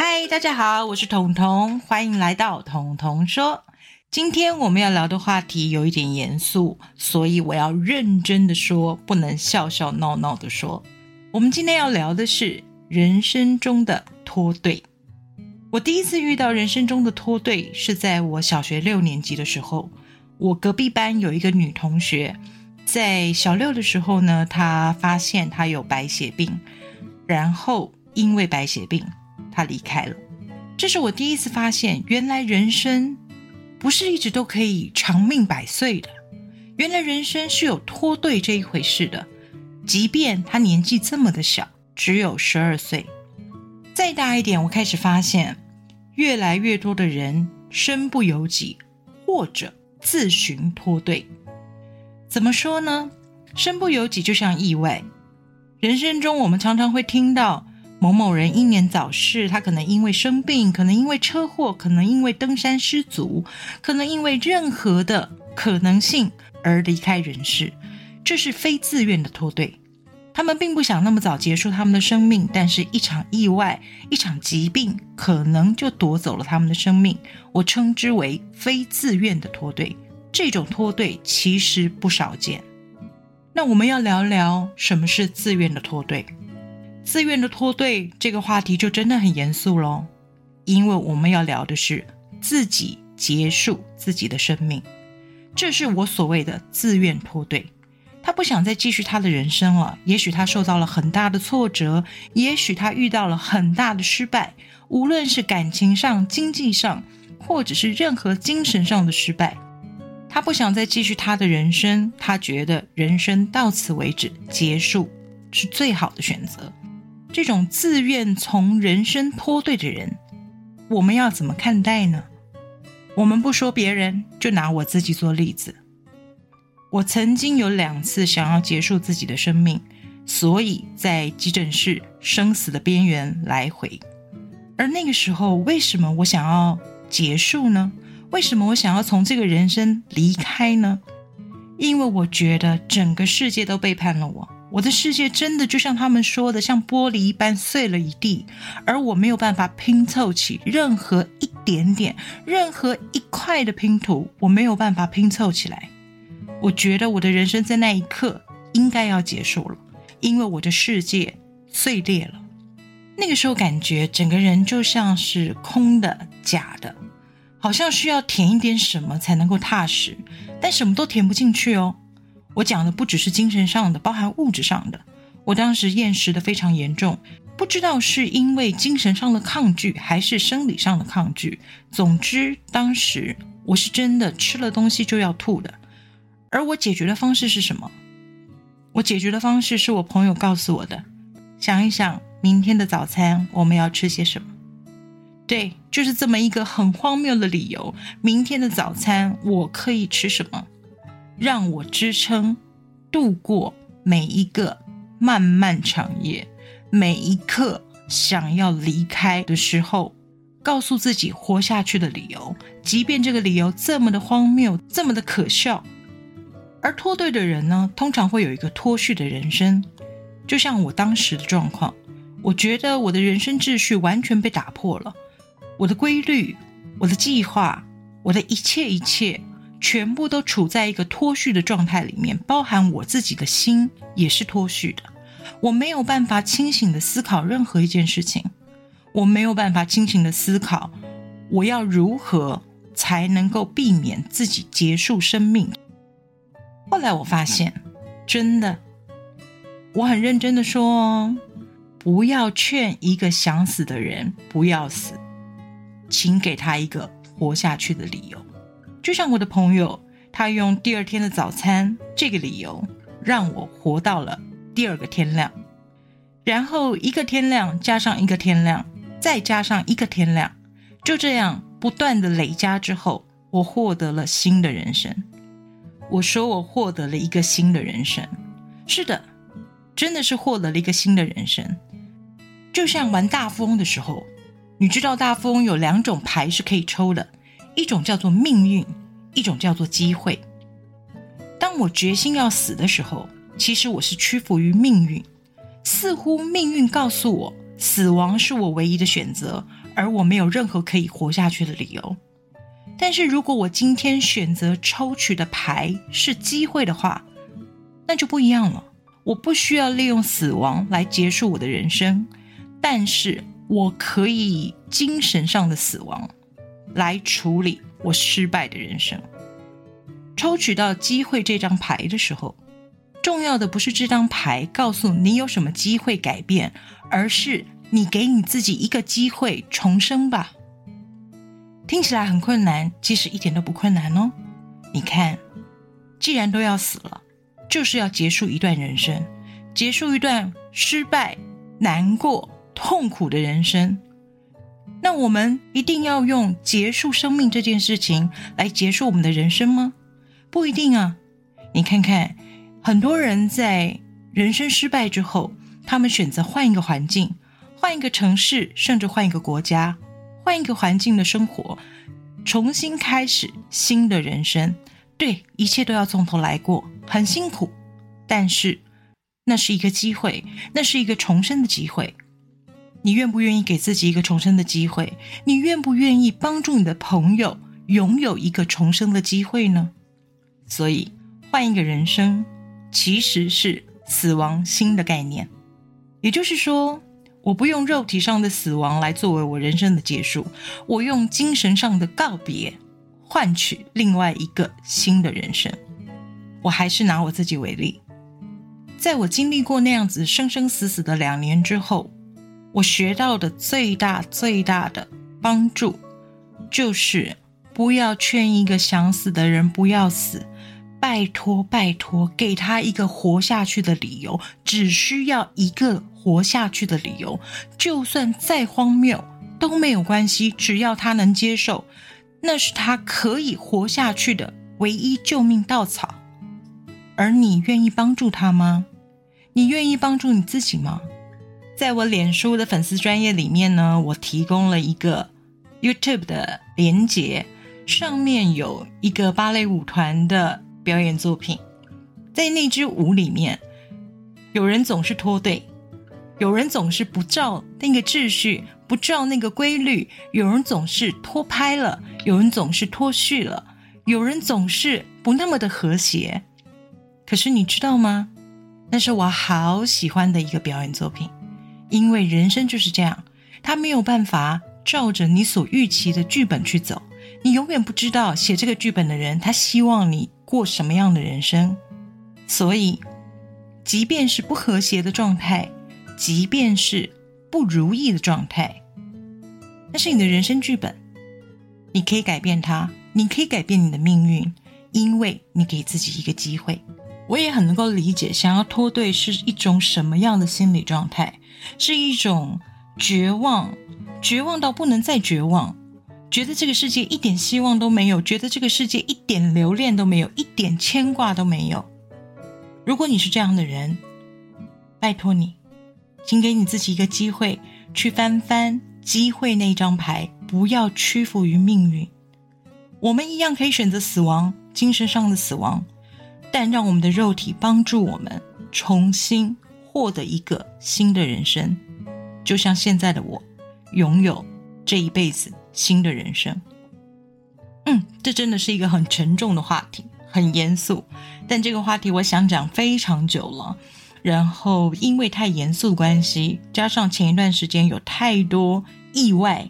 嗨，大家好，我是彤彤，欢迎来到彤彤说。今天我们要聊的话题有一点严肃，所以我要认真的说，不能笑笑闹闹的说。我们今天要聊的是人生中的脱队。我第一次遇到人生中的脱队，是在我小学六年级的时候。我隔壁班有一个女同学，在小六的时候呢，她发现她有白血病，然后因为白血病，他离开了。这是我第一次发现，原来人生不是一直都可以长命百岁的，原来人生是有脱队这一回事的。即便他年纪这么的小，只有十二岁。再大一点，我开始发现，越来越多的人身不由己，或者自寻脱队。怎么说呢？身不由己就像意外。人生中，我们常常会听到某某人英年早逝，他可能因为生病，可能因为车祸，可能因为登山失足，可能因为任何的可能性而离开人世。这是非自愿的脱队。他们并不想那么早结束他们的生命，但是一场意外、一场疾病可能就夺走了他们的生命。我称之为非自愿的脱队。这种脱队其实不少见。那我们要聊聊什么是自愿的脱队。自愿的脱队这个话题就真的很严肃喽，因为我们要聊的是自己结束自己的生命，这是我所谓的自愿脱队。他不想再继续他的人生了。也许他受到了很大的挫折，也许他遇到了很大的失败，无论是感情上、经济上，或者是任何精神上的失败，他不想再继续他的人生。他觉得人生到此为止，结束是最好的选择。这种自愿从人生脱队的人，我们要怎么看待呢？我们不说别人，就拿我自己做例子。我曾经有两次想要结束自己的生命，所以在急诊室生死的边缘来回。而那个时候，为什么我想要结束呢？为什么我想要从这个人生离开呢？因为我觉得整个世界都背叛了我，我的世界真的就像他们说的，像玻璃一般碎了一地，而我没有办法拼凑起任何一点点、任何一块的拼图，我没有办法拼凑起来。我觉得我的人生在那一刻应该要结束了，因为我的世界碎裂了。那个时候感觉整个人就像是空的、假的，好像需要填一点什么才能够踏实，但什么都填不进去哦。我讲的不只是精神上的，包含物质上的。我当时厌食的非常严重，不知道是因为精神上的抗拒还是生理上的抗拒。总之，当时我是真的吃了东西就要吐的。而我解决的方式是什么？我解决的方式是我朋友告诉我的。想一想，明天的早餐我们要吃些什么？对，就是这么一个很荒谬的理由。明天的早餐我可以吃什么？让我支撑度过每一个漫漫长夜，每一刻想要离开的时候，告诉自己活下去的理由，即便这个理由这么的荒谬，这么的可笑。而脱队的人呢，通常会有一个脱序的人生，就像我当时的状况。我觉得我的人生秩序完全被打破了，我的规律、我的计划、我的一切一切，全部都处在一个脱序的状态里面，包含我自己的心也是脱序的。我没有办法清醒的思考任何一件事情，我没有办法清醒的思考，我要如何才能够避免自己结束生命。后来我发现，真的，我很认真的说，不要劝一个想死的人不要死，请给他一个活下去的理由。就像我的朋友，他用第二天的早餐这个理由，让我活到了第二个天亮，然后一个天亮加上一个天亮，再加上一个天亮，就这样不断的累加之后，我获得了新的人生。我说我获得了一个新的人生，是的，真的是获得了一个新的人生。就像玩大富翁的时候，你知道大富翁有两种牌是可以抽的，一种叫做命运，一种叫做机会。当我决心要死的时候，其实我是屈服于命运，似乎命运告诉我死亡是我唯一的选择，而我没有任何可以活下去的理由。但是如果我今天选择抽取的牌是机会的话，那就不一样了。我不需要利用死亡来结束我的人生，但是我可以精神上的死亡来处理我失败的人生。抽取到机会这张牌的时候，重要的不是这张牌告诉你有什么机会改变，而是你给你自己一个机会重生吧。听起来很困难，其实一点都不困难哦。你看，既然都要死了。就是要结束一段人生，结束一段失败、难过、痛苦的人生。那我们一定要用结束生命这件事情来结束我们的人生吗？不一定啊。你看看，很多人在人生失败之后，他们选择换一个环境，换一个城市，甚至换一个国家，换一个环境的生活，重新开始新的人生。对，一切都要从头来过，很辛苦，但是那是一个机会，那是一个重生的机会。你愿不愿意给自己一个重生的机会？你愿不愿意帮助你的朋友拥有一个重生的机会呢？所以，换一个人生其实是死亡新的概念，也就是说，我不用肉体上的死亡来作为我人生的结束，我用精神上的告别。换取另外一个新的人生。我还是拿我自己为例，在我经历过那样子生生死死的两年之后，我学到的最大最大的帮助，就是不要劝一个想死的人不要死，拜托拜托，给他一个活下去的理由，只需要一个活下去的理由，就算再荒谬都没有关系，只要他能接受。那是他可以活下去的唯一救命稻草，而你愿意帮助他吗？你愿意帮助你自己吗？在我脸书的粉丝专业里面呢，我提供了一个 YouTube 的连接，上面有一个芭蕾舞团的表演作品，在那支舞里面，有人总是脱队，有人总是不照那个秩序。不照那个规律，有人总是拖拍了，有人总是脱序了，有人总是不那么的和谐。可是你知道吗？那是我好喜欢的一个表演作品，因为人生就是这样，他没有办法照着你所预期的剧本去走，你永远不知道写这个剧本的人他希望你过什么样的人生。所以，即便是不和谐的状态，即便是。不如意的状态，那是你的人生剧本。你可以改变它，你可以改变你的命运，因为你给自己一个机会。我也很能够理解，想要脱队是一种什么样的心理状态，是一种绝望，绝望到不能再绝望，觉得这个世界一点希望都没有，觉得这个世界一点留恋都没有，一点牵挂都没有。如果你是这样的人，拜托你。请给你自己一个机会，去翻翻机会那张牌，不要屈服于命运。我们一样可以选择死亡，精神上的死亡，但让我们的肉体帮助我们重新获得一个新的人生，就像现在的我拥有这一辈子新的人生。嗯，这真的是一个很沉重的话题，很严肃，但这个话题我想讲非常久了。然后因为太严肃关系，加上前一段时间有太多意外，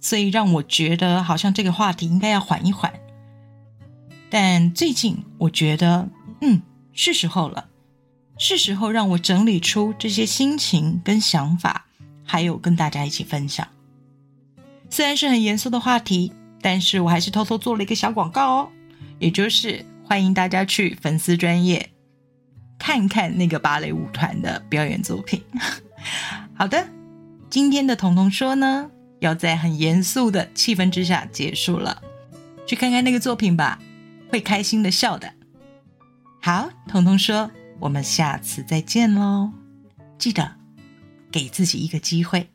所以让我觉得好像这个话题应该要缓一缓。但最近我觉得，嗯，是时候了，是时候让我整理出这些心情跟想法，还有跟大家一起分享。虽然是很严肃的话题，但是我还是偷偷做了一个小广告哦，也就是欢迎大家去粉丝专业。看看那个芭蕾舞团的表演作品。好的，今天的彤彤说呢，要在很严肃的气氛之下结束了。去看看那个作品吧，会开心的笑的。好，彤彤说，我们下次再见喽记得给自己一个机会。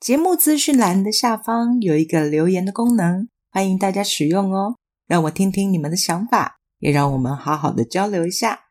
节目资讯栏的下方有一个留言的功能欢迎大家使用哦让我听听你们的想法。也让我们好好的交流一下。